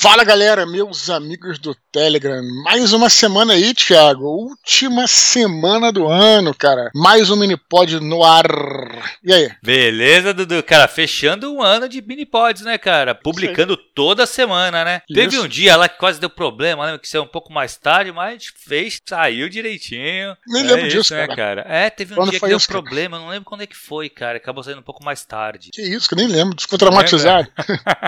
Fala galera, meus amigos do Telegram. Mais uma semana aí, Thiago. Última semana do ano, cara. Mais um Minipod no ar. E aí? Beleza, Dudu. Cara, fechando um ano de Minipods, né, cara? Publicando toda semana, né? Isso. Teve um dia lá que quase deu problema, lembra que saiu um pouco mais tarde, mas fez, saiu direitinho. Nem é lembro isso, disso, né, cara. cara. É, teve um quando dia que deu isso, problema, não lembro quando é que foi, cara. Acabou saindo um pouco mais tarde. Que isso, que nem lembro. Ficou traumatizado.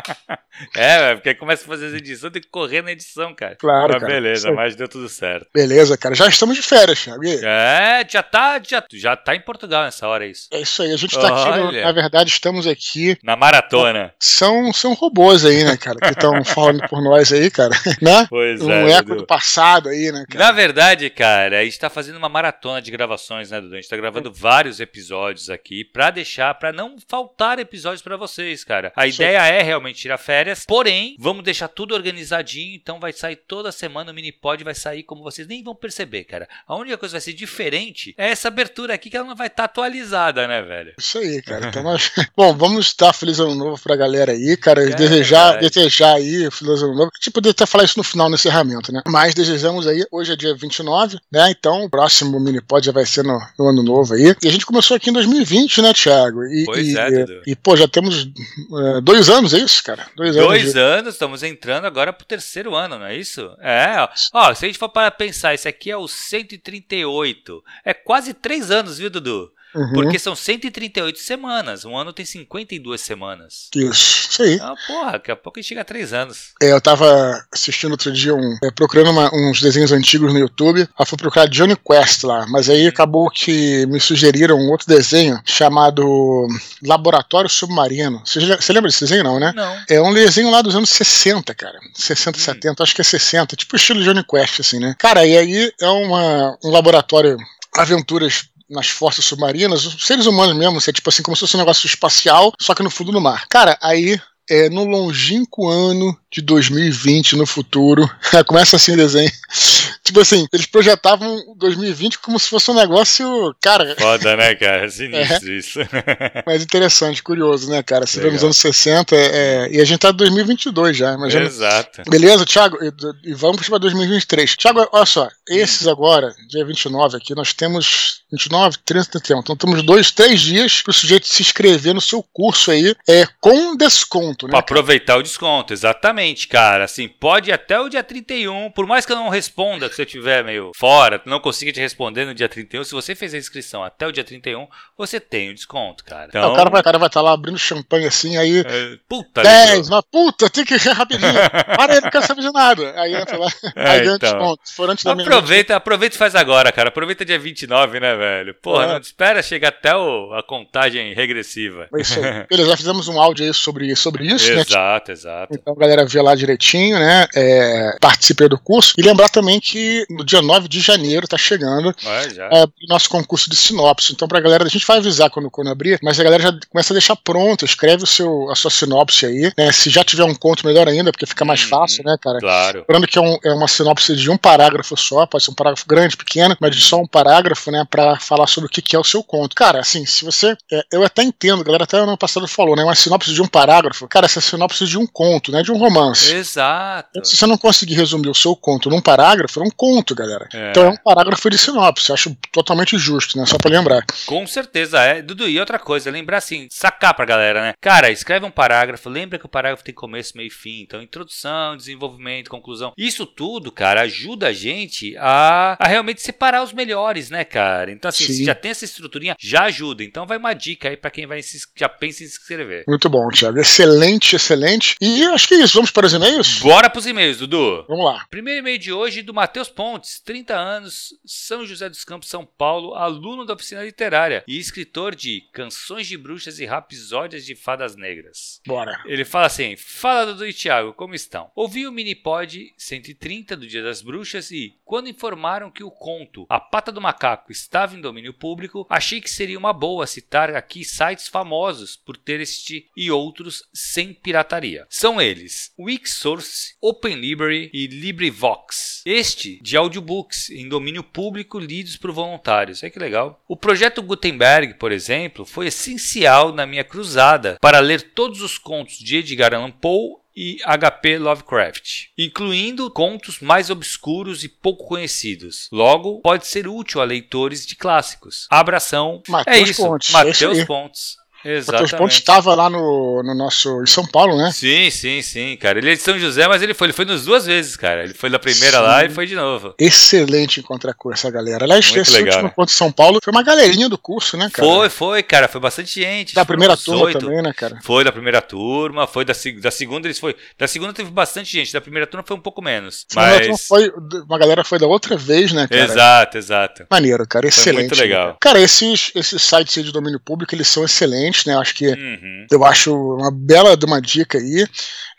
é, porque começa a fazer as edições, tem que correr na edição, cara. Claro, mas cara. beleza, mas deu tudo certo. Beleza, cara. Já estamos de férias, Thiago. É, já tá, já, já tá em Portugal nessa hora, é isso. É isso aí. A gente tá Olha. aqui, na verdade, estamos aqui. Na maratona. São, são robôs aí, né, cara, que estão falando por nós aí, cara. Né? Pois um é. Um eco do passado aí, né, cara? Na verdade, cara, a gente tá fazendo uma maratona de gravações, né, Dudu? A gente tá gravando é. vários episódios aqui pra deixar, pra não faltar episódios pra vocês, cara. A isso ideia aí. é realmente tirar férias, porém, vamos deixar tudo organizadinho, então vai sair toda semana o Minipod, vai sair como vocês nem vão perceber, cara. A única coisa que vai ser diferente é essa abertura aqui que ela não vai estar tá atualizada, né, velho? Isso aí, cara. Então nós... Bom, vamos dar feliz ano novo pra galera aí, cara. É, desejar, desejar aí feliz ano novo. A gente poderia até falar isso no final, no encerramento, né? Mas desejamos aí, hoje é dia 29, né? Então o próximo Minipod já vai ser no, no ano novo aí. E a gente começou aqui em 2020, né, Thiago? E, pois e, é, Dudu. E, pô, já temos uh, dois anos, é isso, cara? Dois, dois anos. Dois anos, estamos entrando agora pro terceiro ano, não é isso? É, ó se a gente for para pensar, esse aqui é o 138. É quase três anos, viu, Dudu? Uhum. Porque são 138 semanas. Um ano tem 52 semanas. Isso, isso aí. Ah, porra, daqui a pouco a gente chega a 3 anos. É, eu tava assistindo outro dia, um, é, procurando uma, uns desenhos antigos no YouTube. Aí fui procurar Johnny Quest lá. Mas aí acabou que me sugeriram um outro desenho chamado Laboratório Submarino. Você, você lembra desse desenho, não, né? Não. É um desenho lá dos anos 60, cara. 60, hum. 70, acho que é 60. Tipo estilo Johnny Quest, assim, né? Cara, e aí é uma, um laboratório aventuras nas forças submarinas, os seres humanos mesmo, é tipo assim, como se fosse um negócio espacial, só que no fundo do mar. Cara, aí é, no longínquo ano de 2020, no futuro. Começa assim o desenho. Tipo assim, eles projetavam 2020 como se fosse um negócio, cara. Foda, né, cara? Sinistro é. isso. Mas interessante, curioso, né, cara? Você vê nos anos 60 é, é, e a gente tá em 2022 já, imagina. Exato. Beleza, Thiago? E, e vamos para 2023. Thiago, olha só, esses agora, dia 29 aqui, nós temos 29, 30, 31. Então temos dois, três dias para o sujeito se inscrever no seu curso aí, é, com desconto, né? Pra aproveitar o desconto, exatamente, cara. Assim, pode até o dia 31, por mais que eu não responda, que você estiver meio fora, não consiga te responder no dia 31, se você fez a inscrição até o dia 31, você tem o desconto, cara. Então... Não, o cara vai estar tá lá abrindo champanhe assim, aí. É, puta, 10, mas puta, tem que ir rapidinho. Para aí, não quero saber de nada. Aí entra lá, é, aí então. desconto. Se for antes da aproveita, aproveita e faz agora, cara. Aproveita dia 29, né, velho? Porra, é. não espera chegar até o, a contagem regressiva. É isso aí. Beleza, já fizemos um áudio aí sobre, sobre isso, exato, né? Exato, exato. Então galera vê lá direitinho, né? É, participe do curso. E lembrar também que no dia 9 de janeiro tá chegando é, o nosso concurso de sinopse. Então, pra galera, a gente vai avisar quando, quando abrir, mas a galera já começa a deixar pronto, escreve o seu, a sua sinopse aí, né? Se já tiver um conto, melhor ainda, porque fica mais uhum, fácil, né, cara? Claro. Lembrando que é, um, é uma sinopse de um parágrafo só, pode ser um parágrafo grande, pequeno, mas de só um parágrafo, né, pra falar sobre o que, que é o seu conto. Cara, assim, se você. É, eu até entendo, a galera até no ano passado falou, né? Uma sinopse de um parágrafo. Cara, essa sinopse de um conto, né? De um romance. Exato. Se você não conseguir resumir o seu conto num parágrafo, é um conto, galera. É. Então é um parágrafo de sinopse. Acho totalmente justo, né? Só pra lembrar. Com certeza é. Dudu, e outra coisa, lembrar assim, sacar pra galera, né? Cara, escreve um parágrafo, lembra que o parágrafo tem começo, meio e fim. Então, introdução, desenvolvimento, conclusão. Isso tudo, cara, ajuda a gente a, a realmente separar os melhores, né, cara? Então, assim, Sim. se já tem essa estruturinha, já ajuda. Então, vai uma dica aí pra quem vai se, já pensa em se inscrever. Muito bom, Thiago. Excelente, excelente. E acho que é isso. Vamos para os e-mails? Bora pros e-mails, Dudu. Vamos lá. Primeiro e-mail de hoje do Matheus Pontes, 30 anos, São José dos Campos, São Paulo, aluno da oficina literária e escritor de Canções de Bruxas e Rapisódias de Fadas Negras. Bora. Ele fala assim: Fala Dudu e Thiago, como estão? Ouvi o Minipod 130 do Dia das Bruxas e, quando informaram que o conto A Pata do Macaco estava em domínio público, achei que seria uma boa citar aqui sites famosos por ter este e outros sem pirataria. São eles Wixsource, OpenLibrary e LibriVox. Este de audiobooks em domínio público lidos por voluntários. É que legal. O projeto Gutenberg, por exemplo, foi essencial na minha cruzada para ler todos os contos de Edgar Allan Poe e HP Lovecraft, incluindo contos mais obscuros e pouco conhecidos. Logo, pode ser útil a leitores de clássicos. Abração. Mateus é isso, Pontes, Matheus esse Exatamente. Pontes estava lá no, no nosso. em São Paulo, né? Sim, sim, sim, cara. Ele é de São José, mas ele foi, ele foi nas duas vezes, cara. Ele foi da primeira Sim. lá e foi de novo. Excelente encontrar com essa galera. Aliás, Muito esse legal. último ponto de São Paulo foi uma galerinha do curso, né, cara? Foi, foi, cara. Foi bastante gente. Da primeira turma oito. também, né, cara? Foi da primeira turma, foi da, da segunda eles foi. Da segunda teve bastante gente, da primeira turma foi um pouco menos. Mas. foi, uma galera foi da outra vez, né, cara? Exato, exato. Maneiro, cara, excelente. muito legal. né? Cara, esses, esses sites aí de domínio público, eles são excelentes, né? Eu acho que Uhum. eu acho uma bela de uma dica aí.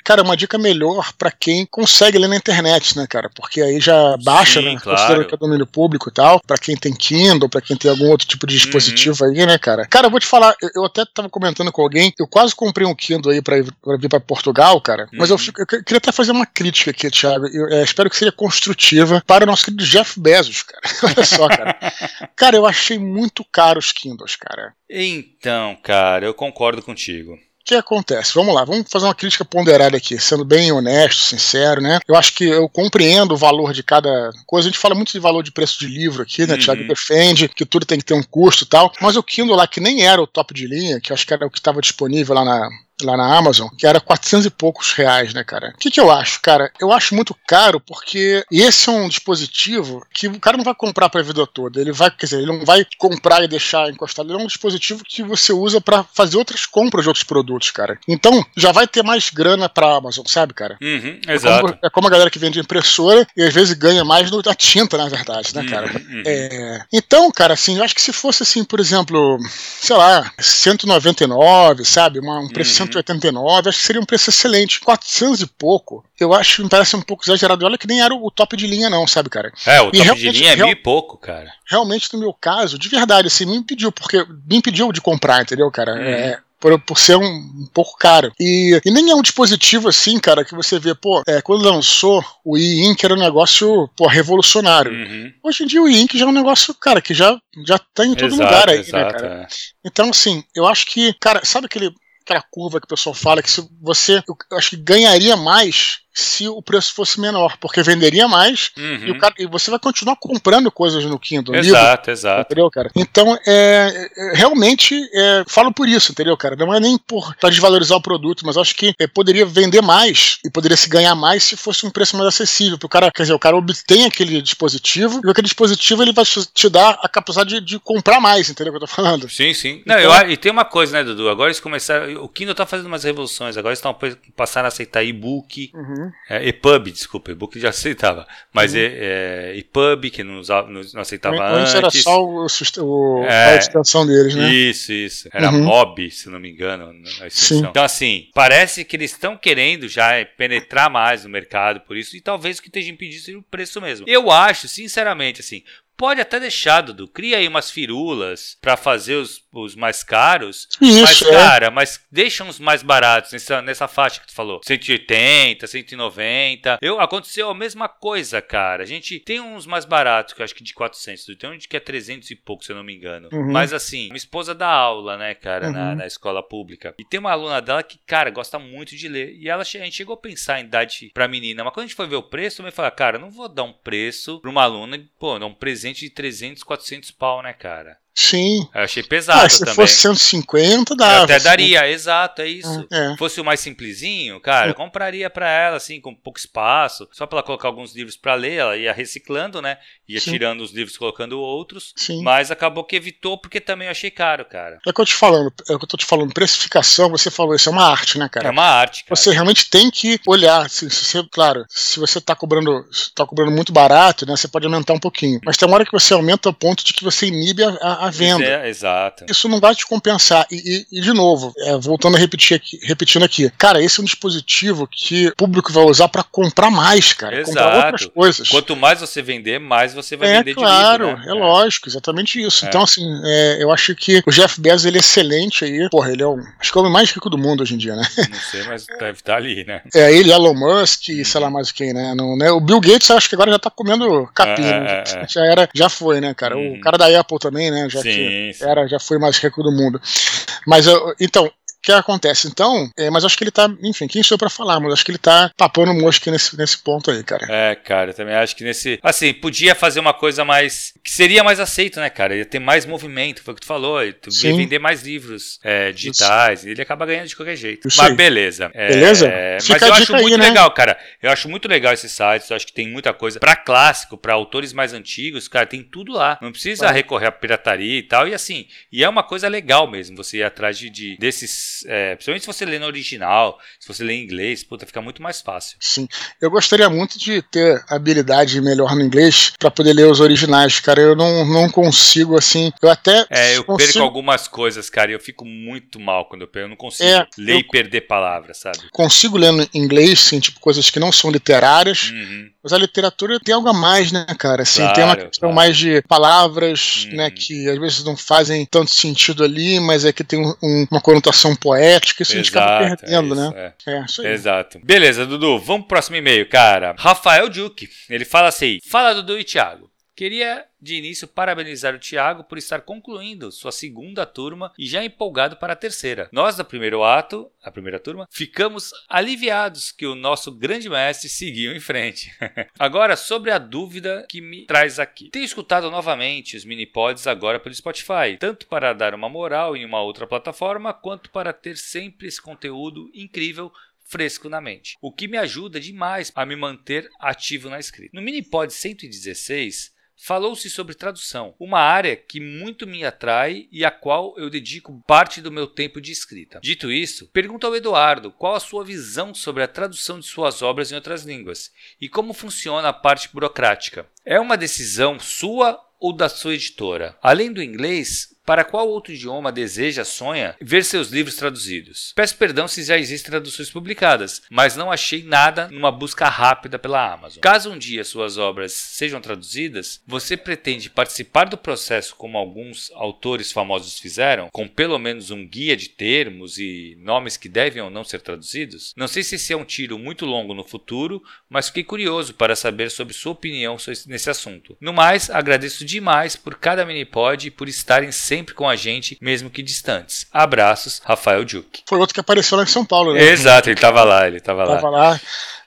Cara, uma dica melhor pra quem consegue ler na internet, né, cara? Porque aí já baixa, Sim, né? claro. Considerando que é domínio público e tal. Pra quem tem Kindle, pra quem tem algum outro tipo de dispositivo Uhum. aí, né, cara? Cara, eu vou te falar, eu, eu até tava comentando com alguém, eu quase comprei um Kindle aí pra vir pra Portugal, cara. Mas eu, Uhum. fico- eu que- queria até fazer uma crítica aqui, Thiago. Eu é, espero que seja construtiva para o nosso querido Jeff Bezos, cara. Olha só, cara. cara, eu achei muito caro os Kindles, cara. Então, cara, eu concordo contigo. O que acontece? Vamos lá, vamos fazer uma crítica ponderada aqui, sendo bem honesto, sincero, né? Eu acho que eu compreendo o valor de cada coisa. A gente fala muito de valor de preço de livro aqui, né? Uhum. Thiago defende que tudo tem que ter um custo e tal. Mas o Kindle lá, que nem era o top de linha, que eu acho que era o que estava disponível lá na, lá na Amazon, que era 400 e poucos reais, né, cara? O que, que eu acho, cara? Eu acho muito caro porque esse é um dispositivo que o cara não vai comprar pra vida toda. Ele vai, quer dizer, ele não vai comprar e deixar encostado. Ele é um dispositivo que você usa pra fazer outras compras de outros produtos, cara. Então, já vai ter mais grana pra Amazon, sabe, cara? Uhum, É exato. como, é como a galera que vende impressora e às vezes ganha mais no- na tinta, na verdade, né, cara? Uhum, uhum. É, então, cara, assim, eu acho que se fosse assim, por exemplo, sei lá, 199, sabe? Uma- um preço Uhum. 189, acho que seria um preço excelente. 400 e pouco, eu acho que me parece um pouco exagerado. Olha que nem era o top de linha, não, sabe, cara? É, o top E de realmente- linha é mil e pouco, cara. Realmente, no meu caso, de verdade, assim, me impediu, porque me impediu de comprar, entendeu, cara? Uhum. É, por, por ser um, um pouco caro. E, e nem é um dispositivo assim, cara, que você vê, pô, é, quando lançou o e-ink era um negócio, pô, revolucionário. Uhum. Hoje em dia o e-ink já é um negócio, cara, que já, já tá em todo exato, lugar aí, né, exato. cara? é. Então, assim, eu acho que, cara, sabe aquele, aquela curva que o pessoal fala que se você, eu acho que ganharia mais se o preço fosse menor, porque venderia mais Uhum. e, cara, e você vai continuar comprando coisas no Kindle. livro, Exato, exato. Entendeu, cara? Então, é, é, realmente, é, falo por isso, entendeu, cara? Não é nem por pra desvalorizar o produto, mas acho que é, poderia vender mais e poderia se ganhar mais se fosse um preço mais acessível. Porque o cara, quer dizer, o cara obtém aquele dispositivo e aquele dispositivo ele vai te- dar a capacidade de, de comprar mais, entendeu o que eu tô falando? Sim, sim. Não, Então- eu, e tem uma coisa, né, Dudu? Agora eles começaram. O Kindle tá fazendo umas revoluções. Agora eles estão passando a aceitar e-book. Uhum. É, EPUB, desculpa, e-book já aceitava. Mas Uhum. é, é, EPUB, que não, usava- não- não aceitava Antes era antes. só o, o- É. a extensão deles, né? Isso, isso. Era Uhum. MOB, se não me engano, a extensão. Sim. Então, assim, parece que eles estão querendo já penetrar mais no mercado por isso, e talvez o que esteja impedindo seja o preço mesmo. Eu acho, sinceramente, assim, pode até deixar, Dudu, cria aí umas firulas pra fazer os, os mais caros, mas, Isso, é. cara, mas deixa uns mais baratos nessa, nessa faixa que tu falou. 180, 190. Eu, aconteceu a mesma coisa, cara. A gente tem uns mais baratos, que eu acho que de 400. Tem um que é 300 e pouco, se eu não me engano. Uhum. Mas assim, minha esposa dá aula, né, cara, na, Uhum. na escola pública. E tem uma aluna dela que, cara, gosta muito de ler. E ela a gente chegou a pensar em dar de, pra menina. Mas quando a gente foi ver o preço, também falou, cara, não vou dar um preço pra uma aluna, pô, dar um presente de 300, 400 pau, né, cara? Sim. Eu achei pesado Ah, se também. fosse 150, Eu dava. até assim. daria, exato, é isso. É. Se fosse o mais simplesinho, cara, eu compraria pra ela, assim, com pouco espaço, só pra ela colocar alguns livros pra ler, ela ia reciclando, né? Ia Sim. tirando os livros, colocando outros. Sim. Mas acabou que evitou, porque também eu achei caro, cara. É o que eu te falando, é o que eu tô te falando, precificação, você falou, isso é uma arte, né, cara? É uma arte, cara. Você realmente tem que olhar, assim, se você, claro, se você tá cobrando, tá cobrando muito barato, né, você pode aumentar um pouquinho. Mas tem uma hora que você aumenta ao ponto de que você inibe a, a- a venda. É, exato. Isso não vai te compensar. E, e- e, de novo, é, voltando a repetir aqui, repetindo aqui, cara, esse é um dispositivo que o público vai usar pra comprar mais, cara. Comprar Exato. outras coisas. Quanto mais você vender, mais você vai É vender claro, livro, né? é lógico, exatamente isso. É. Então, assim, é, eu acho que o Jeff Bezos ele é excelente aí. Porra, ele é o, acho que é o homem mais rico do mundo hoje em dia, né? Não sei, mas deve estar ali, né? É ele, Elon Musk e sei lá mais quem, né? Não, né? O Bill Gates, eu acho que agora já tá comendo capim, É, né? é, é. Já era, já foi, né, cara? Uhum. O cara da Apple também, né? Já sim, que sim. era, já foi mais rico do mundo. Mas eu, então, que acontece. Então, é, mas acho que ele tá, enfim, quem sou eu pra falar, mas acho que ele tá papando mosca nesse, nesse ponto aí, cara. É, cara, eu também acho que nesse. Assim, podia fazer uma coisa mais. que seria mais aceito, né, cara? Ia ter mais movimento, foi o que tu falou. Tu ia vender mais livros é, digitais. Isso. Ele acaba ganhando de qualquer jeito. Isso mas aí. beleza. É, beleza? mas eu acho muito aí, né? legal, cara. Eu acho muito legal esses sites. Eu acho que tem muita coisa. Pra clássico, pra autores mais antigos, cara, tem tudo lá. Não precisa recorrer à pirataria e tal. E assim, e é uma coisa legal mesmo você ir atrás de, de desses. É, principalmente se você lê no original, se você lê em inglês, puta, fica muito mais fácil. Sim. Eu gostaria muito de ter habilidade melhor no inglês para poder ler os originais, cara. Eu não, não consigo, assim. Eu até. É, eu consigo... perco algumas coisas, cara, e eu fico muito mal quando eu perco. Eu não consigo é, ler eu... e perder palavras, sabe? Consigo ler no inglês, sim, tipo, coisas que não são literárias. Uhum. Mas a literatura tem algo a mais, né, cara? Assim, claro, tem uma questão claro. mais de palavras, uhum. né, que às vezes não fazem tanto sentido ali, mas é que tem um, uma conotação poética, isso Exato, a gente acaba perdendo, é isso, né? É. é, isso aí. Exato. Beleza, Dudu, vamos pro próximo e-mail, cara. Rafael Duque, ele fala assim: Fala, Dudu e Thiago. Queria de início parabenizar o Thiago por estar concluindo sua segunda turma e já empolgado para a terceira. Nós, do primeiro ato, a primeira turma, ficamos aliviados que o nosso grande mestre seguiu em frente. agora, sobre a dúvida que me traz aqui. Tenho escutado novamente os mini-pods agora pelo Spotify, tanto para dar uma moral em uma outra plataforma, quanto para ter sempre esse conteúdo incrível fresco na mente, o que me ajuda demais a me manter ativo na escrita. No Minipod 116, Falou-se sobre tradução, uma área que muito me atrai e a qual eu dedico parte do meu tempo de escrita. Dito isso, pergunto ao Eduardo qual a sua visão sobre a tradução de suas obras em outras línguas e como funciona a parte burocrática. É uma decisão sua ou da sua editora? Além do inglês, para qual outro idioma deseja, sonha ver seus livros traduzidos? Peço perdão se já existem traduções publicadas, mas não achei nada numa busca rápida pela Amazon. Caso um dia suas obras sejam traduzidas, você pretende participar do processo como alguns autores famosos fizeram, com pelo menos um guia de termos e nomes que devem ou não ser traduzidos? Não sei se esse é um tiro muito longo no futuro, mas fiquei curioso para saber sobre sua opinião nesse assunto. No mais, agradeço demais por cada mini pod e por estarem sempre sempre com a gente, mesmo que distantes. Abraços, Rafael Duque. Foi outro que apareceu lá em São Paulo, né? Exato, ele estava lá, ele estava lá. Tava lá.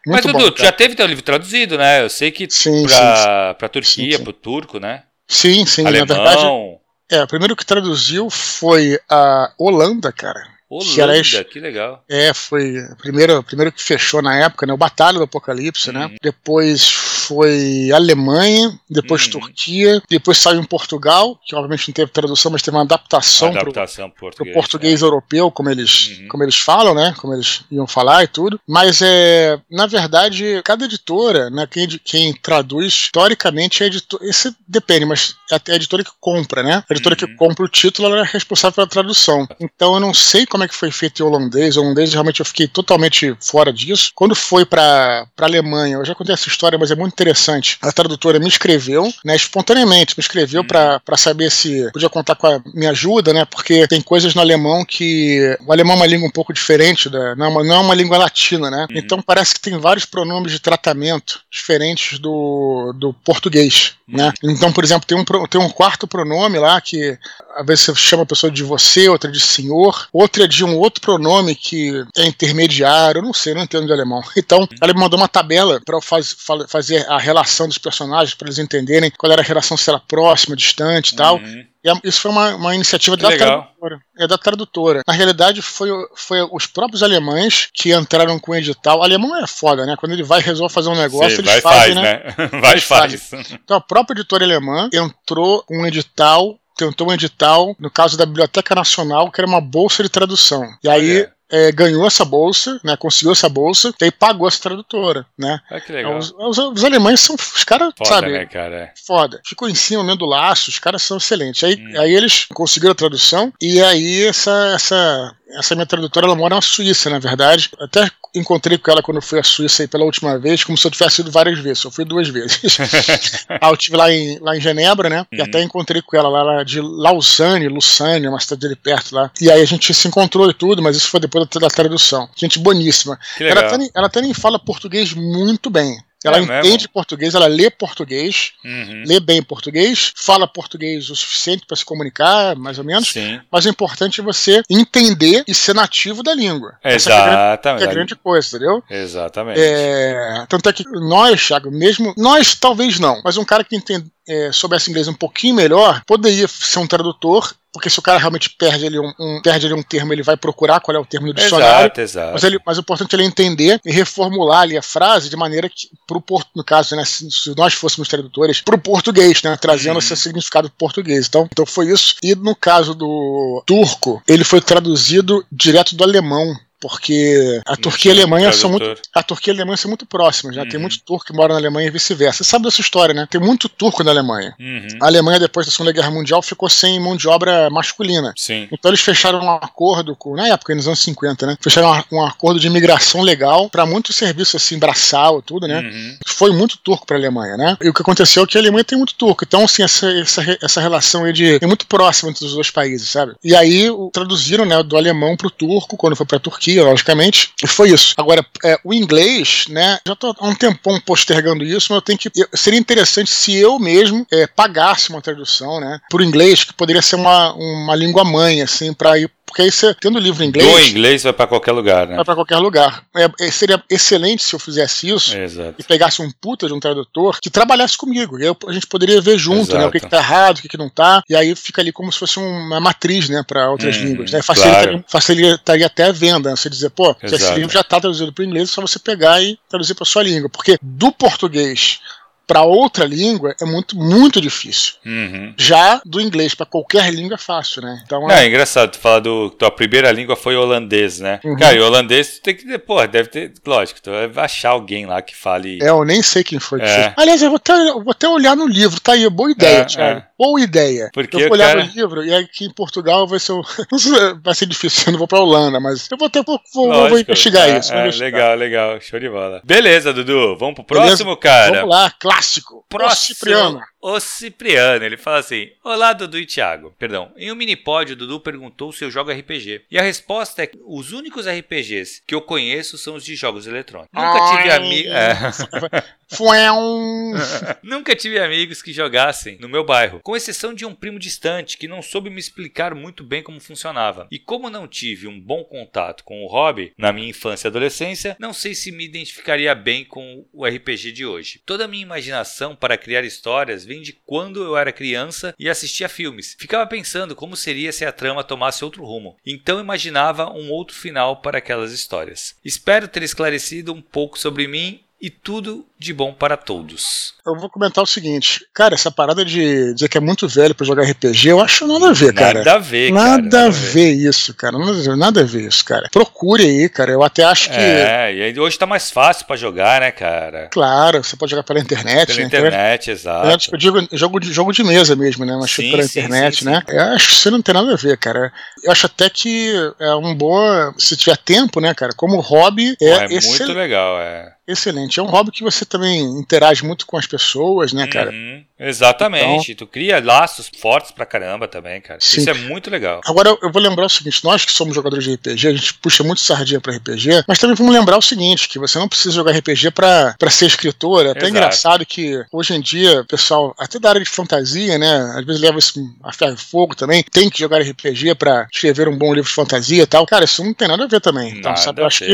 Mas, Dudu, tu já teve teu livro traduzido, né? Eu sei que sim, pra, sim, pra Turquia, sim, pro turco, né? Sim, sim, Alemão. na verdade. É, o primeiro que traduziu foi a Holanda, cara. Holanda, que, que legal. É, foi o primeiro, primeiro que fechou na época, né? O Batalha do Apocalipse, uhum. né? Depois foi Alemanha, depois uhum. Turquia, depois saiu em Portugal, que obviamente não teve tradução, mas teve uma adaptação, para o português, português é. europeu, como eles, uhum. como eles falam, né? Como eles iam falar e tudo. Mas é, na verdade, cada editora, né? Quem, quem traduz, historicamente, é editora. Isso depende, mas é a editora que compra, né? A editora que uhum. compra o título, ela é responsável pela tradução. Então eu não sei como é que foi feito em holandês. O holandês realmente eu fiquei totalmente fora disso. Quando foi para Alemanha, eu já contei essa história, mas é muito interessante. A tradutora me escreveu, né, espontaneamente, me escreveu hum. para saber se podia contar com a minha ajuda, né? Porque tem coisas no alemão que. O alemão é uma língua um pouco diferente, da, não, é uma, não é uma língua latina, né? Uhum. Então parece que tem vários pronomes de tratamento diferentes do, do português. Né? Uhum. Então, por exemplo, tem um, tem um quarto pronome lá que às vezes você chama a pessoa de você, outra de senhor, outra de um outro pronome que é intermediário, eu não sei, não entendo de alemão. Então, ela me mandou uma tabela para faz, fazer a relação dos personagens, para eles entenderem qual era a relação, se era próxima, distante e tal. Uhum. E isso foi uma, uma iniciativa da tradutora. É da tradutora. Na realidade, foi, foi os próprios alemães que entraram com o edital. O alemão é foda, né? Quando ele vai resolver fazer um negócio, Sim, eles vai fazem, faz, né? né? vai faz. faz. Então a própria editora alemã entrou com um edital tentou um edital, no caso da Biblioteca Nacional, que era uma bolsa de tradução. E aí é, ganhou essa bolsa, né? Conseguiu essa bolsa e aí pagou essa tradutora, né? Ah, que legal. Os, os, os alemães são os caras, sabe? Né, cara? É. Foda. Ficou em cima mesmo do laço, os caras são excelentes. Aí, hum. aí eles conseguiram a tradução e aí essa, essa essa minha tradutora ela mora na Suíça, na verdade. Até encontrei com ela quando eu fui à Suíça pela última vez, como se eu tivesse ido várias vezes. Eu fui duas vezes. ah, eu estive lá em, lá em Genebra, né? Uhum. E até encontrei com ela lá de Lausanne, Lucane, uma cidade ali perto lá. E aí a gente se encontrou e tudo, mas isso foi depois da, da tradução. Gente boníssima. Ela até, ela até nem fala português muito bem. Ela É entende mesmo? português, ela lê português, Uhum. lê bem português, fala português o suficiente para se comunicar, mais ou menos. Sim. Mas o importante é você entender e ser nativo da língua. Essa é a grande- Exatamente. que é a grande coisa, entendeu? Exatamente. É, tanto é que nós, Thiago, mesmo. Nós talvez não, mas um cara que entende, é, soubesse inglês um pouquinho melhor poderia ser um tradutor. Porque se o cara realmente perde ali um, um- perde ali um termo, ele vai procurar qual é o termo no dicionário. Exato, exato. Mas, ele, mas o importante é ele entender e reformular ali a frase de maneira que, pro porto, no caso, né, se, se nós fôssemos tradutores, pro português, né, trazendo Uhum. esse significado português. Então, então foi isso. E no caso do turco, ele foi traduzido direto do alemão. Porque a Turquia e a Alemanha são muito. A Turquia e a Alemanha são muito próximas, né? Tem Uhum. muito turco que mora na Alemanha e vice-versa. Você sabe dessa história, né? Tem muito turco na Alemanha. Uhum. A Alemanha, depois da Segunda Guerra Mundial, ficou sem mão de obra masculina. Sim. Então eles fecharam um acordo com, na época, nos anos 50, né? Fecharam um- acordo de imigração legal para muito serviço assim, braçal, tudo, né? Uhum. Foi muito turco para a Alemanha, né? E o que aconteceu é que a Alemanha tem muito turco. Então, assim, essa, essa, essa relação aí de, é muito próxima entre os dois países, sabe? E aí traduziram, né, do alemão pro turco, quando foi pra Turquia, logicamente. E foi isso. Agora, é, o inglês, né? Já tô há um tempão postergando isso, mas eu tenho que. eu- seria interessante se eu mesmo é, pagasse uma tradução, né? Pro inglês, que poderia ser uma, uma língua mãe, assim, pra ir. Porque aí você, tendo livro em inglês. Do inglês vai pra qualquer lugar, né? Vai pra qualquer lugar. É, é, seria excelente se eu fizesse isso Exato. e pegasse um puta de um tradutor que trabalhasse comigo. E aí eu- a gente poderia ver junto, Exato. né? O que, que tá errado, o que, que não tá. E aí fica ali como se fosse uma matriz, né? Pra outras Hum, línguas. Né? Facilitaria, claro. facilitaria até a venda. Né? Você dizer, pô, se esse Exato. livro já tá traduzido pro inglês, é só você pegar e traduzir pra sua língua. Porque do português para outra língua é muito, muito difícil. Uhum. Já do inglês para qualquer língua é fácil, né? Então Não, é, é engraçado tu falar do. Tua primeira língua foi holandês, né? Uhum. Cara, e holandês tu tem que. Pô, deve ter. Lógico, tu vai achar alguém lá que fale. é, eu nem sei quem foi que É. Aliás, eu vou, até, eu vou até olhar no livro, tá aí, boa ideia, É, Thiago. é. Boa ideia. Porque eu vou olhar cara- no livro e aqui em Portugal vai ser, vai ser difícil, eu não vou pra Holanda, mas eu vou até vou, vou- vou investigar É, isso. vou é, investigar. legal, legal. Show de bola. Beleza, Dudu. Vamos pro Beleza? próximo, cara. Vamos lá, clássico. Próximo, Ó, Cipriano. O Cipriano, ele fala assim: Olá, Dudu e Thiago. Perdão, em um minipódio, o Dudu perguntou se eu jogo RPG. E a resposta é: que os únicos RPGs que eu conheço são os de jogos eletrônicos. Nunca tive Ai. amigos. Nunca tive amigos que jogassem no meu bairro, com exceção de um primo distante que não soube me explicar muito bem como funcionava. E como não tive um bom contato com o hobby na minha infância e adolescência, não sei se me identificaria bem com o RPG de hoje. Toda a minha imaginação para criar histórias vem de quando eu era criança e assistia filmes. Ficava pensando como seria se a trama tomasse outro rumo. Então imaginava um outro final para aquelas histórias. Espero ter esclarecido um pouco sobre mim e tudo de bom para todos. Eu vou comentar o seguinte, cara, essa parada de dizer que é muito velho pra jogar RPG, eu acho nada a ver, cara. Nada a ver, cara. Nada a ver isso, cara. Nada a ver, nada a ver isso, cara. Procure aí, cara. Eu até acho que. É, e aí hoje tá mais fácil pra jogar, né, cara? Claro, você pode jogar pela internet, Pela né? internet, exato. eu digo jogo de, jogo de mesa mesmo, né? Mas Sim, pela sim, internet, sim, né? Eu acho que isso não tem nada a ver, cara. Eu acho até que é um boa. Se tiver tempo, né, cara? Como hobby, é, É, muito excel- legal, é. Excelente. É um hobby que você também interage muito com as pessoas, né, cara? Uhum, exatamente. tu cria laços fortes pra caramba também, cara. Sim. Isso é muito legal. Agora, eu vou lembrar o seguinte: nós que somos jogadores de RPG, a gente puxa muito sardinha pra RPG, mas também vamos lembrar o seguinte: que você não precisa jogar RPG pra, pra ser escritor. É até Exato. engraçado que hoje em dia, pessoal, até da área de fantasia, né? Às vezes leva isso a ferro e fogo também, tem que jogar RPG pra escrever um bom livro de fantasia e tal. Cara, isso não tem nada a ver também. Então, Nada sabe, eu acho que.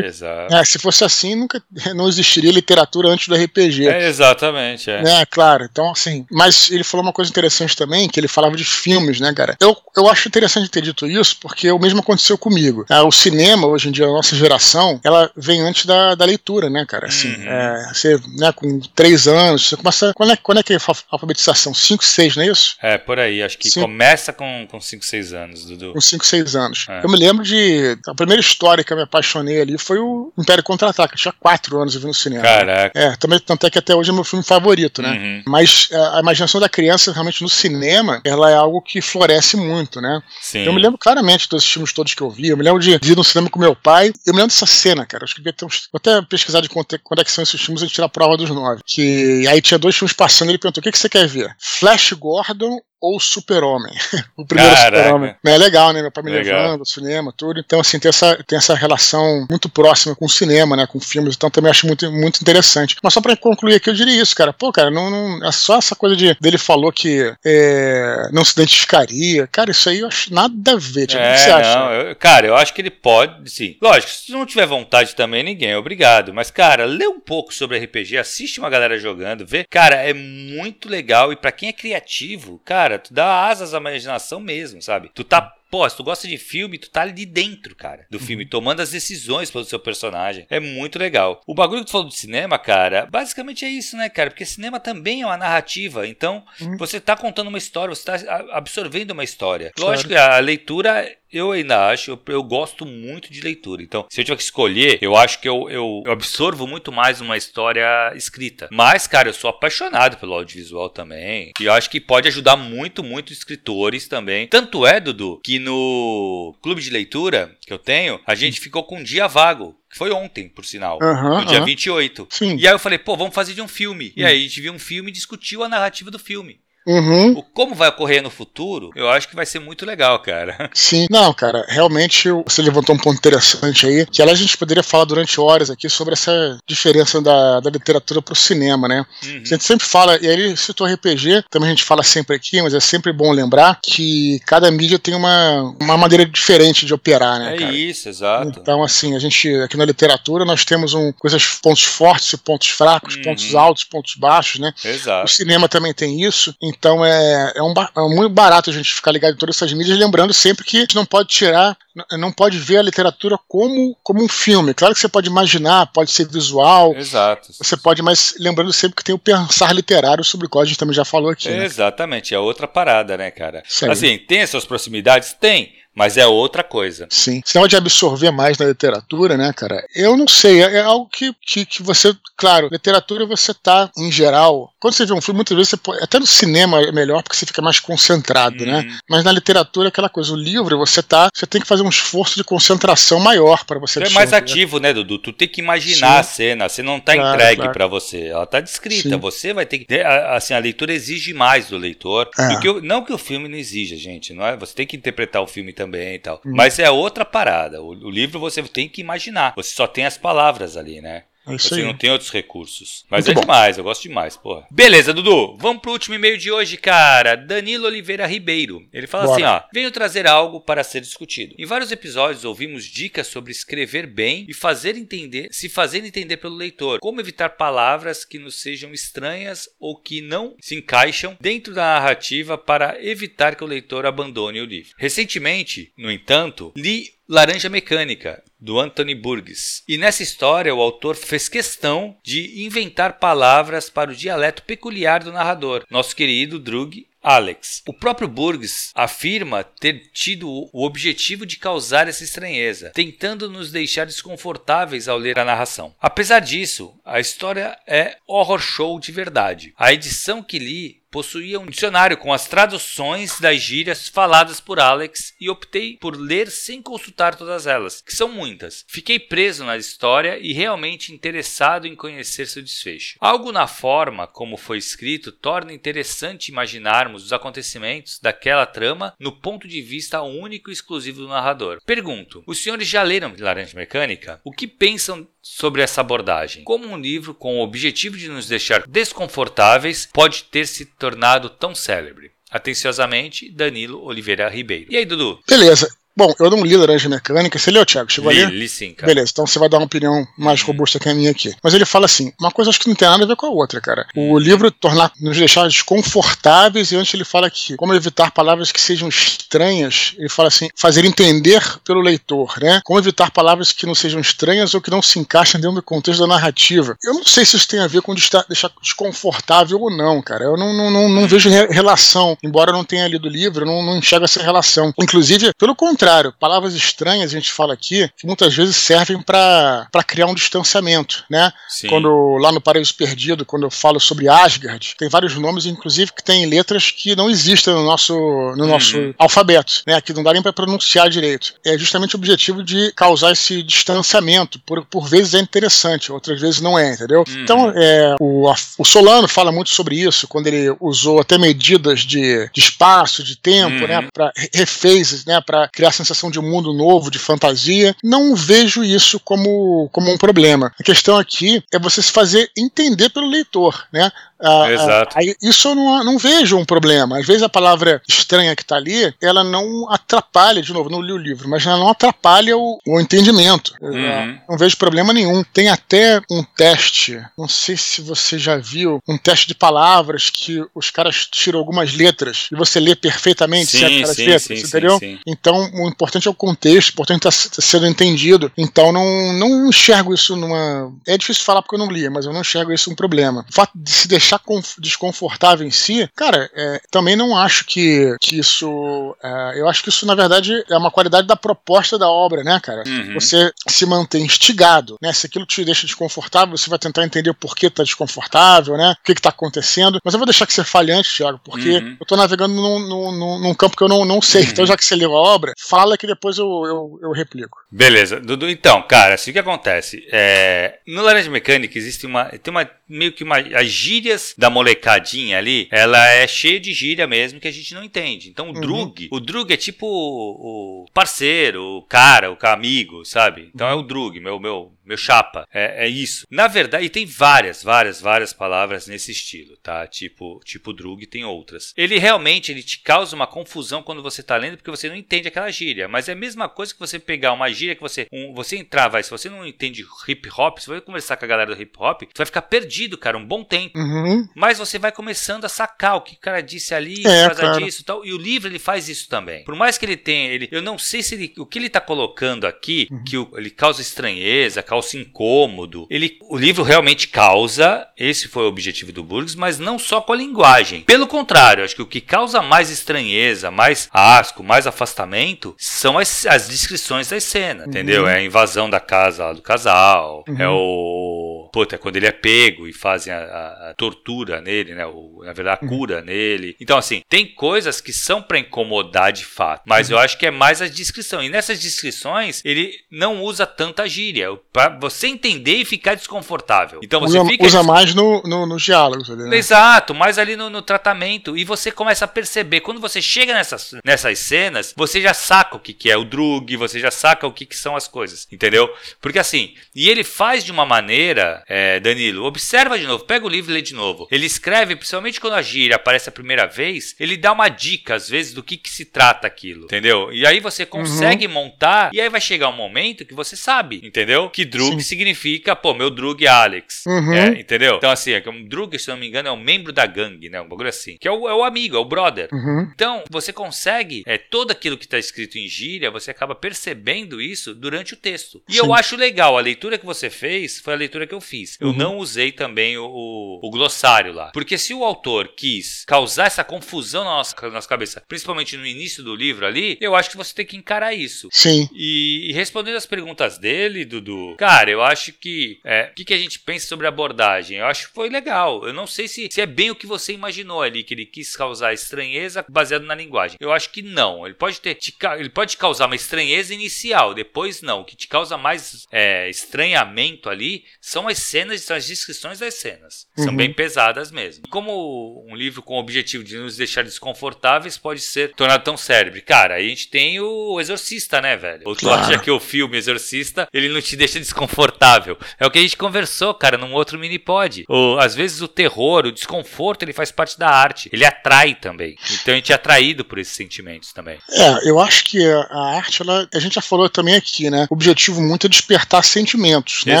é, se fosse assim, nunca não existiria literatura antes do RPG. É, exatamente, é. né, claro. Então, assim, mas ele falou uma coisa interessante também, que ele falava de filmes, né, cara? Eu, eu acho interessante ter dito isso, porque o mesmo aconteceu comigo. Ah, o cinema, hoje em dia, a nossa geração, ela vem antes da, da leitura, né, cara? Assim, Uhum. é, você, né, com três anos, você começa. Quando é, quando é que é a alfabetização? Cinco, seis, não é isso? É, por aí. Acho que Sim. começa com 5, 6 anos, Dudu. Com 5, 6 anos. É. Eu me lembro de. A primeira história que eu me apaixonei ali foi o Império Contra-Ataque. Eu tinha 4 anos eu vi no cinema. Caraca. É, também, tanto é que até hoje é meu filme favorito, né? Uhum. Mas a, a imaginação da criança, realmente, no cinema, ela é algo que floresce muito, né? Sim. Eu me lembro claramente dos filmes todos que eu vi. Eu me lembro de ir no cinema com meu pai. Eu me lembro dessa cena, cara. Acho que devia ter uns... Vou até pesquisar de quando é, quando é que são esses filmes e tirar a prova dos nove. Que aí tinha dois filmes passando e ele perguntou: o que, que você quer ver? Flash Gordon ou Super-Homem. o primeiro Super-Homem. É legal, né? Meu pai me legal. levando, cinema, tudo. Então, assim, tem essa, tem essa relação muito próxima com o cinema, né? Com filmes. Então, também acho muito, muito interessante. Mas só pra concluir aqui, eu diria isso, cara. Pô, cara, não, não é só essa coisa de dele falou que é, não se identificaria. Cara, isso aí eu acho nada a ver. Tipo, é, o que você acha? Não, eu, cara, eu acho que ele pode, sim. Lógico, se não tiver vontade também, ninguém é obrigado. Mas, cara, lê um pouco sobre RPG, assiste uma galera jogando, vê. Cara, é muito legal. E para quem é criativo, cara, tu dá asas à imaginação mesmo, sabe? Tu tá Pô, se tu gosta de filme, tu tá ali dentro, cara, do filme, uhum. tomando as decisões pelo seu personagem. É muito legal. O bagulho que tu falou do cinema, cara, basicamente é isso, né, cara? Porque cinema também é uma narrativa. Então, uhum. você tá contando uma história, você tá absorvendo uma história. Lógico que a leitura eu ainda acho, eu, eu, gosto muito de leitura. Então, se eu tiver que escolher, eu acho que eu, eu, eu, absorvo muito mais uma história escrita. Mas, cara, eu sou apaixonado pelo audiovisual também. E eu acho que pode ajudar muito, muito escritores também. Tanto é, Dudu, que no clube de leitura que eu tenho, a gente ficou com um dia vago que foi ontem, por sinal, uhum, no dia uhum. 28. Sim. E aí eu falei, pô, vamos fazer de um filme. E aí a gente viu um filme e discutiu a narrativa do filme. Uhum. O como vai ocorrer no futuro, eu acho que vai ser muito legal, cara. Sim, não, cara, realmente você levantou um ponto interessante aí, que aliás a gente poderia falar durante horas aqui sobre essa diferença da, da literatura pro cinema, né? Uhum. A gente sempre fala, e aí ele citou RPG, também a gente fala sempre aqui, mas é sempre bom lembrar que cada mídia tem uma, uma maneira diferente de operar, né? É cara? isso, exato. Então, assim, a gente, aqui na literatura, nós temos um, coisas, pontos fortes e pontos fracos, uhum. pontos altos, pontos baixos, né? Exato. O cinema também tem isso. Então é, é, um, é muito barato a gente ficar ligado em todas essas mídias, lembrando sempre que a gente não pode tirar, não pode ver a literatura como, como um filme. Claro que você pode imaginar, pode ser visual. Exato. Você pode, mas lembrando sempre que tem o pensar literário sobre o qual a gente também já falou aqui. Né? Exatamente, é outra parada, né, cara? Assim, tem as suas proximidades? Tem. Mas é outra coisa. Sim. Esse negócio de absorver mais na literatura, né, cara? Eu não sei. É, é algo que, que, que, você. Claro, literatura você tá, em geral. Quando você vê um filme, muitas vezes você. Até no cinema é melhor porque você fica mais concentrado, né? Uhum. Mas na literatura, aquela coisa. O livro, você tá. Você tem que fazer um esforço de concentração maior para você Tu é mais ativo, né, Dudu? Tu tem que imaginar Sim. a cena. Você não tá claro, entregue claro. para você. Ela tá descrita. Sim. Você vai ter que. Assim, a leitura exige mais do leitor. É. Do que o, não que o filme não exija, gente. Não é? Você tem que interpretar o filme também e tal. Hum. Mas é outra parada. O, o, livro você tem que imaginar. Você só tem as palavras ali, né? É isso Você aí. não tem outros recursos. Mas Muito é bom. demais, eu gosto demais, porra. Beleza, Dudu. Vamos pro último e-mail de hoje, cara. Danilo Oliveira Ribeiro. Ele fala Bora. assim, ó. Venho trazer algo para ser discutido. Em vários episódios ouvimos dicas sobre escrever bem e fazer entender, se fazer entender pelo leitor. Como evitar palavras que nos sejam estranhas ou que não se encaixam dentro da narrativa para evitar que o leitor abandone o livro. Recentemente, no entanto, li Laranja Mecânica, do Anthony Burgess. E nessa história, o autor fez questão de inventar palavras para o dialeto peculiar do narrador, nosso querido Drug Alex. O próprio Burgess afirma ter tido o objetivo de causar essa estranheza, tentando nos deixar desconfortáveis ao ler a narração. Apesar disso, a história é horror show de verdade. A edição que li possuía um dicionário com as traduções das gírias faladas por Alex e optei por ler sem consultar todas elas, que são muitas. Fiquei preso na história e realmente interessado em conhecer seu desfecho. Algo na forma como foi escrito torna interessante imaginarmos os acontecimentos daquela trama no ponto de vista único e exclusivo do narrador. Pergunto: os senhores já leram Laranja Mecânica? O que pensam sobre essa abordagem? Como um livro com o objetivo de nos deixar desconfortáveis pode ter se tornado tão célebre. Atenciosamente, Danilo Oliveira Ribeiro. E aí, Dudu? Beleza. Bom, eu não li Laranja Mecânica. Você leu, Thiago? Chegou li, a ler? Li sim, cara. Beleza, então você vai dar uma opinião mais uhum. robusta que a minha aqui. Mas ele fala assim: uma coisa acho que não tem nada a ver com a outra, cara. O livro tornar, nos deixar desconfortáveis, e antes ele fala que como evitar palavras que sejam estranhas, ele fala assim: fazer entender pelo leitor, né? Como evitar palavras que não sejam estranhas ou que não se encaixem dentro do contexto da narrativa. Eu não sei se isso tem a ver com deixar desconfortável ou não, cara. Eu não, não, não, não vejo relação. Embora eu não tenha lido o livro, eu não, não enxergo essa relação. Inclusive, pelo contrário, contrário, palavras estranhas a gente fala aqui que muitas vezes servem para criar um distanciamento, né? Sim. Quando lá no Paraíso Perdido, quando eu falo sobre Asgard, tem vários nomes, inclusive, que têm letras que não existem no nosso, no nosso uhum. alfabeto, né? Que não dá nem para pronunciar direito. É justamente o objetivo de causar esse distanciamento. Por, por vezes é interessante, outras vezes não é, entendeu? Uhum. Então, é, o, o Solano fala muito sobre isso, quando ele usou até medidas de, de espaço, de tempo, né? uhum. né? Para refez, né? Para criar a sensação de um mundo novo, de fantasia. Não vejo isso como, como um problema. A questão aqui é você se fazer entender pelo leitor, né? Ah, ah, Exato. Ah, isso eu não, não vejo um problema. Às vezes a palavra estranha que está ali, ela não atrapalha, de novo, não li o livro, mas ela não atrapalha o, o entendimento. Uhum. Não vejo problema nenhum. Tem até um teste, não sei se você já viu, um teste de palavras que os caras tiram algumas letras e você lê perfeitamente sim, certas sim, letras, sim, entendeu? Sim, então o importante é o contexto, o importante está tá sendo entendido. Então não, não enxergo isso numa. É difícil falar porque eu não li, mas eu não enxergo isso um problema. O fato de se deixar deixar desconfortável em si, cara, é, também não acho que, que isso. É, eu acho que isso, na verdade, é uma qualidade da proposta da obra, né, cara? Uhum. Você se mantém instigado, né? Se aquilo te deixa desconfortável, você vai tentar entender o porquê tá desconfortável, né? O que que tá acontecendo. Mas eu vou deixar que você fale antes, Thiago, porque uhum. eu tô navegando num, num, num, campo que eu não, não sei. Uhum. Então, já que você leu a obra, fala que depois eu, eu, eu replico. Beleza. Dudu, então, cara, assim o que acontece? É, no Laranja Mecânica existe uma. Tem uma meio que uma. As gírias da molecadinha ali, ela é cheia de gíria mesmo que a gente não entende. Então o uhum. drug, o drug é tipo o, parceiro, o cara, o amigo, sabe? Então é o drug, meu, meu, meu chapa. É, é isso. Na verdade, e tem várias, várias, várias palavras nesse estilo, tá? Tipo, tipo drug tem outras. Ele realmente ele te causa uma confusão quando você tá lendo porque você não entende aquela gíria. Mas é a mesma coisa que você pegar uma gíria que você. Um, você entrar, vai, se você não entende hip hop, se você conversar com a galera do hip hop, você vai ficar perdido, cara, um bom tempo. Uhum. Mas você vai começando a sacar o que o cara disse ali, é, por causa disso e tal. E o livro ele faz isso também. Por mais que ele tenha. Ele, eu não sei se ele, o que ele tá colocando aqui, uhum. que o, ele causa estranheza, causa incômodo. Ele, o livro realmente causa, esse foi o objetivo do Burgs, mas não só com a linguagem. Pelo contrário, acho que o que causa mais estranheza, mais asco, mais afastamento, são as, as descrições das cenas, uhum. entendeu? É a invasão da casa do casal, uhum. é o. Puta, é quando ele é pego e fazem a, a, a tortura nele, né? O, na verdade, a uhum. cura uhum. nele. Então, assim, tem coisas que são para incomodar de fato, mas uhum. eu acho que é mais a descrição. E nessas descrições, ele não usa tanta gíria, para você entender e ficar desconfortável. Então você usa, fica. Usa mais no, no, nos diálogos ali, né? Exato, mais ali no, no, tratamento. E você começa a perceber, quando você chega nessas, nessas cenas, você já saca o que, que é o drug, você já saca o que, que são as coisas, entendeu? Porque assim, e ele faz de uma maneira, é, Danilo, observa de novo, pega o livro e lê de novo. Ele escreve, principalmente quando a gíria aparece a primeira vez, ele dá uma dica, às vezes, do que, que se trata aquilo, entendeu? E aí você consegue uhum. montar, e aí vai chegar um momento que você sabe, entendeu? Que drug Sim. significa, pô, meu drug é Alex, uhum. é, entendeu? Então, assim, é um drug, se não me engano, é um membro da gangue, né? Um bagulho assim. Que é o, é o amigo, é o brother. Uhum. Então, você consegue, é, todo aquilo que está escrito em gíria, você acaba percebendo isso durante o texto. E Sim. eu acho legal, a leitura que você fez foi a leitura que eu fiz. Eu uhum. não usei também o, o, o glossário lá. Porque se o autor quis causar essa confusão na nossa, na nossa cabeça, principalmente no início do livro ali, eu acho que você tem que encarar isso. Sim. E, e respondendo as perguntas dele, Dudu, cara, eu acho que. É, o que, que a gente pensa sobre a abordagem? Eu acho que foi legal. Eu não sei se, se é bem o que você imaginou ali, que ele quis causar estranheza baseado na linguagem. Eu acho que não. Ele pode ter. Te, ele pode causar uma estranheza inicial, depois não. O que te causa mais é, estranhamento ali são as cenas, são as descrições das cenas. Uhum. São bem pesadas mesmo. Como um livro com o objetivo de nos deixar desconfortáveis pode ser tornado tão cérebro. Cara, aí a gente tem o Exorcista, né, velho? Ou tu claro. acha que o filme Exorcista ele não te deixa desconfortável? É o que a gente conversou, cara, num outro mini pod. Ou, às vezes o terror, o desconforto, ele faz parte da arte. Ele atrai também. Então a gente é atraído por esses sentimentos também. É, eu acho que a arte, ela, a gente já falou também aqui, né? O objetivo muito é despertar sentimentos, né?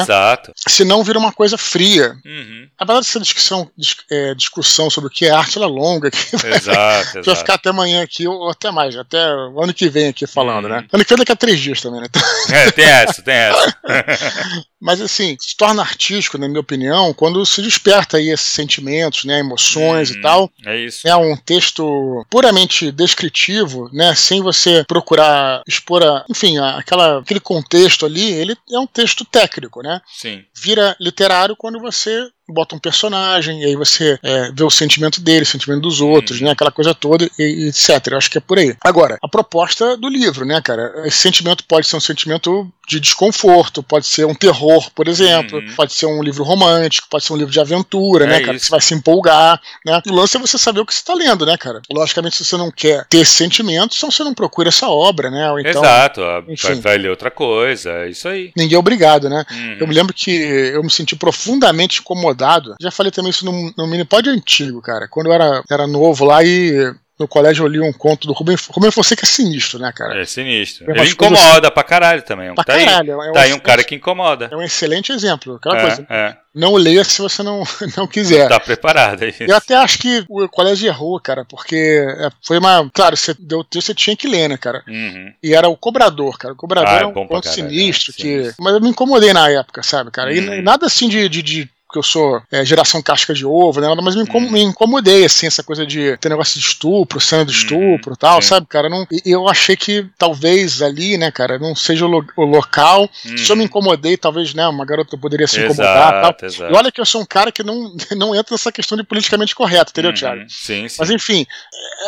Exato. Se não vira uma coisa fria. Uhum. Apesar dessa discussão, dis- é, discussão sobre o que é arte, ela é longa. Que vai, Exato, vai ficar até amanhã aqui, ou até mais, até o ano que vem aqui falando, Uhum. né? Ano que vem daqui a três dias também, né? Então, É, tem essa, tem essa. Mas assim, se torna artístico, na minha opinião, quando se desperta aí esses sentimentos, né, emoções e tal. É isso. É um texto puramente descritivo, né, sem você procurar expor, a, enfim, a- aquela, aquele contexto ali, ele é um texto técnico, né? Sim. Vira literário quando você bota um personagem e aí você é, vê o sentimento dele, o sentimento dos outros, Hum. né, aquela coisa toda e, etc. Eu acho que é por aí. Agora, a proposta do livro, né, cara? Esse sentimento pode ser um sentimento de desconforto, pode ser um terror, por exemplo, Uhum. pode ser um livro romântico, pode ser um livro de aventura, É né, cara? Isso. você vai se empolgar, né? O lance é você saber o que você está lendo, né, cara? Logicamente, se você não quer ter esse sentimento, então você não procura essa obra, né? Ou então, Exato. ó, Vai, enfim. vai ler outra coisa. É isso aí. ninguém é obrigado, né? Uhum. Eu me lembro que eu me senti profundamente incomodado. Já falei também isso no, no minipod antigo, cara. Quando eu era, era novo lá e no colégio eu li um conto do Rubem, Rubem Fonseca é sinistro, né, cara? É sinistro. Ele incomoda pra caralho também. Pra tá aí, caralho. é um tá aí um cara que incomoda. É um excelente exemplo. Aquela É, coisa. é. Não leia se você não, não quiser. Tá preparado aí. Eu até acho que o colégio errou, cara, porque é, foi uma. Claro, você deu texto, você tinha que ler, né, cara? Uhum. E era o cobrador, cara. O cobrador Ah, é é um ponto sinistro. é, que... Mas eu me incomodei na época, sabe, cara? E Uhum. nada assim de. de, de que eu sou é, geração casca de ovo, né? Mas me, incom- Uhum. me incomodei, assim, essa coisa de ter negócio de estupro, cena de Uhum, estupro e tal, sabe, cara? Não, e eu achei que talvez ali, né, cara, não seja o, lo- o local. Se eu me incomodei, talvez, né, uma garota poderia se incomodar e tal. Exato, exato. E olha que eu sou um cara que não, não entra nessa questão de politicamente correto, entendeu, Uhum. Thiago? Sim, sim. Mas enfim,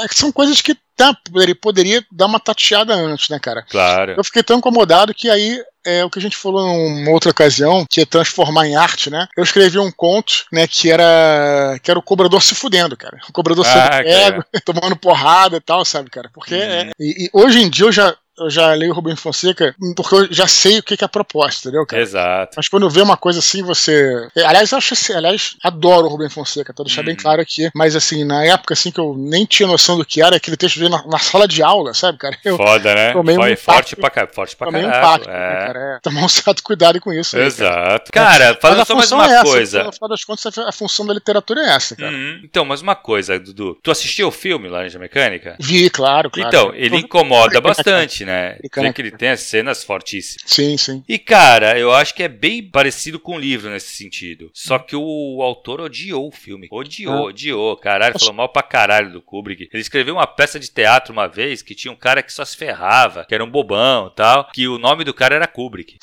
é são coisas que tá, poderia, poderia dar uma tateada antes, né, cara? Claro. Eu fiquei tão incomodado que aí é o que a gente falou numa outra ocasião, que é transformar em arte, né? Eu escrevi um conto, né, que era que era o cobrador se fudendo, cara. O cobrador sendo Ah, pego, tomando porrada e tal, sabe, cara? Porque Uhum. é- e, e hoje em dia eu já eu já leio o Rubem Fonseca porque eu já sei o que é a proposta, entendeu, cara? Exato. Mas quando vê uma coisa assim, você. É, Aliás, eu acho assim, aliás, adoro o Rubem Fonseca, pra deixar bem Uhum. claro aqui. Mas assim, na época assim que eu nem tinha noção do que era, aquele texto veio na, na sala de aula, sabe, cara? Eu Foda, né? tomei um Foi impacto. forte pra, ca- forte pra tomei um caralho. impacto, né, é. cara? É, tomar um certo cuidado com isso. aí, cara. Exato. Cara, Mas falando só mais uma é essa, coisa. No final das contas, a função da literatura é essa, cara. Uhum. Então, mas uma coisa, Dudu. Tu assistiu o filme Laranja Mecânica? Vi, claro, claro. Então, ele incomoda bastante, Fica, né? Vê que ele tem as cenas fortíssimas. Sim, sim. E, cara, eu acho que é bem parecido com o livro nesse sentido. Só que o autor odiou o filme. Odiou, Ah. odiou. Caralho, falou mal pra caralho do Kubrick. Ele escreveu uma peça de teatro uma vez que tinha um cara que só se ferrava, que era um bobão e tal, que o nome do cara era Kubrick.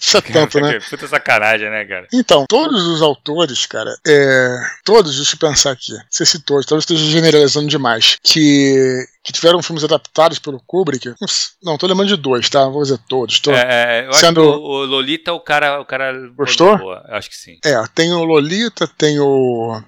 Isso é tanto, né? Puta sacanagem, né, cara? Então, todos os autores, cara, é, todos, deixa eu pensar aqui, você citou, talvez esteja generalizando demais, que, que tiveram filmes adaptados pelo Kubrick, não, tô lembrando de dois, tá? Vou dizer todos. Tô, É, é, eu Sendo- acho que o, Lolita, o cara. O cara Gostou? boa. Acho que sim. É, tem o Lolita, tem o.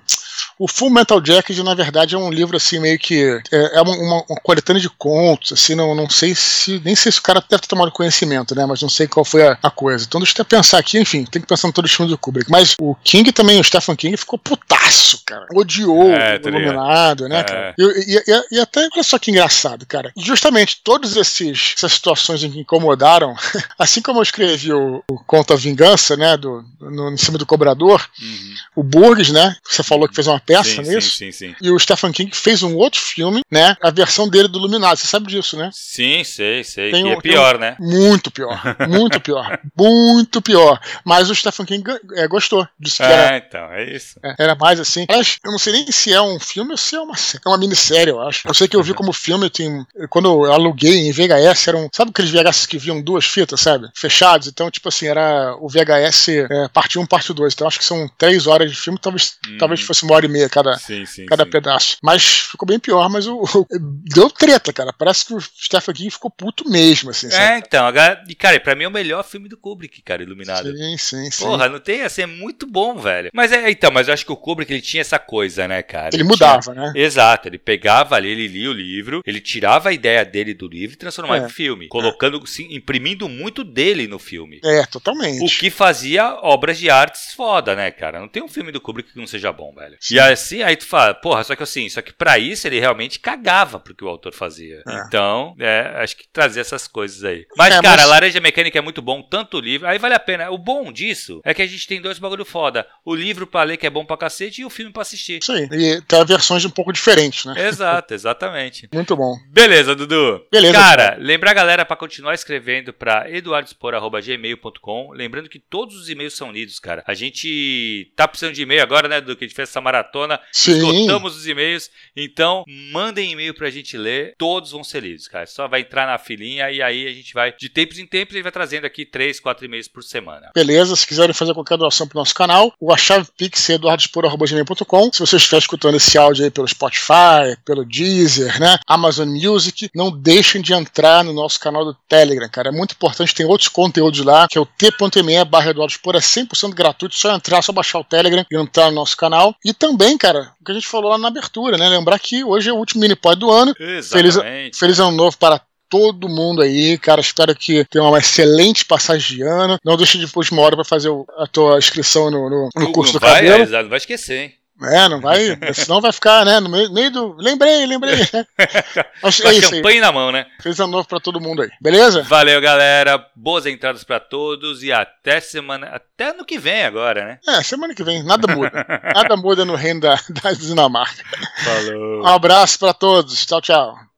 O Full Metal Jacket, na verdade, é um livro assim, meio que. É, é uma, uma, uma coletânea de contos, assim, não, não sei se. Nem sei se o cara deve ter tomado conhecimento, né? Mas não sei qual foi a, a coisa. Então deixa eu até pensar aqui, enfim, tem que pensar em todos os filmes do Kubrick. Mas o King também, o Stephen King, ficou putaço, cara. Odiou É, o. Iluminado, né, É. cara? E, e- e- até, olha só que engraçado, cara. Justamente todas esses, essas situações em que incomodaram, assim como eu escrevi o, o Conto a Vingança, né, do, no, em cima do cobrador, Uhum. o Burgs, né? Você falou que fez uma peça sim, nisso. sim, sim, sim. E o Stephen King fez um outro filme, né? A versão dele do Iluminado. Você sabe disso, né? Sim, sei, sei. Tem que um- é pior, né? Muito pior. Muito pior. muito pior. Mas o Stephen King é, gostou. Disse que era, É, então, é isso. é, era mais assim. Aliás, eu não sei nem se é um filme ou se é uma, é uma minissérie, eu acho. Eu sei que eu vi como filme, tem, quando eu aluguei em VHS, eram. Sabe aqueles VHS que viam duas fitas, sabe? Fechados. Então, tipo assim, era o VHS é, parte 1, parte 2. Então, acho que são três horas de filme, talvez, Hum. talvez fosse uma hora e meia cada, Sim, sim. cada sim. pedaço. Mas ficou bem pior, mas o, o- deu treta, cara. Parece que o Stephen King ficou puto mesmo, assim. É, sabe? então, agora, e cara, pra mim é o melhor filme do Kubrick, cara, Iluminado. Sim, sim, sim. Porra, não tem assim, é muito bom, velho. Mas é, então, mas eu acho que o Kubrick ele tinha essa coisa, né, cara? Ele tinha- mudava, né? Exato, ele pegava ali, ele lia o livro, ele tirava a ideia dele do livro e transformava É. em filme, colocando, sim, imprimindo muito dele no filme. É, O totalmente. que fazia obras de artes foda, né, cara? Não tem um filme do Kubrick que não seja bom, velho. Sim. E assim, aí tu fala, porra, só que assim, só que pra isso ele realmente cagava pro que o autor fazia. É. Então, é, acho que trazer essas coisas aí. Mas, É, cara, mas- Laranja Mecânica é muito bom, tanto o livro, aí vale a pena. O bom disso é que a gente tem dois bagulho foda. O livro pra ler, que é bom pra cacete, e o filme pra assistir. Isso aí. E tem versões um pouco diferentes, né? Exato, exatamente. Muito bom. Beleza, Dudu. Beleza, Cara, cara. lembrar a galera pra continuar escrevendo pra eduardospor.gmail.com. Lembrando que todos os e-mails são lidos, cara. A gente tá precisando de e-mail agora, né, Dudu? Que a gente fez essa maratona. Sim. Esgotamos os e-mails. Então, mandem e-mail pra gente ler. Todos vão ser lidos, cara. Só vai entrar na filinha e aí a gente vai, de tempos em tempos, a gente vai trazendo aqui três, quatro e-mails por semana. Beleza, se quiserem fazer qualquer doação pro nosso canal, o a chave Pix é eduardospor.gmail.com. Se você estiver escutando esse áudio aí pelo Spotify, pelo Deezer, né? Amazon Music, não deixem de entrar no nosso canal do Telegram, cara. É muito importante, tem outros conteúdos lá, que é o t.me barra é 100% gratuito, só entrar, só baixar o Telegram e entrar no nosso canal. E também, cara, o que a gente falou lá na abertura, né? Lembrar que hoje é o último mini-pod do ano. Feliz, Exatamente. feliz ano novo para todo mundo aí, cara. Espero que tenha uma excelente passagem de ano. Não deixe de última hora para fazer a tua inscrição no, no, no Não curso do vai, cabelo. é, não vai esquecer, hein? É, não vai. Senão vai ficar, né? No meio, meio do. Lembrei, lembrei. Né? Com é a isso aí. champanhe na mão, né? Feliz ano novo para todo mundo aí. Beleza? Valeu, galera. Boas entradas pra todos e até semana. Até no que vem agora, né? É, semana que vem. Nada muda. Nada muda no reino da, da Dinamarca. Falou. Um abraço para todos. Tchau, tchau.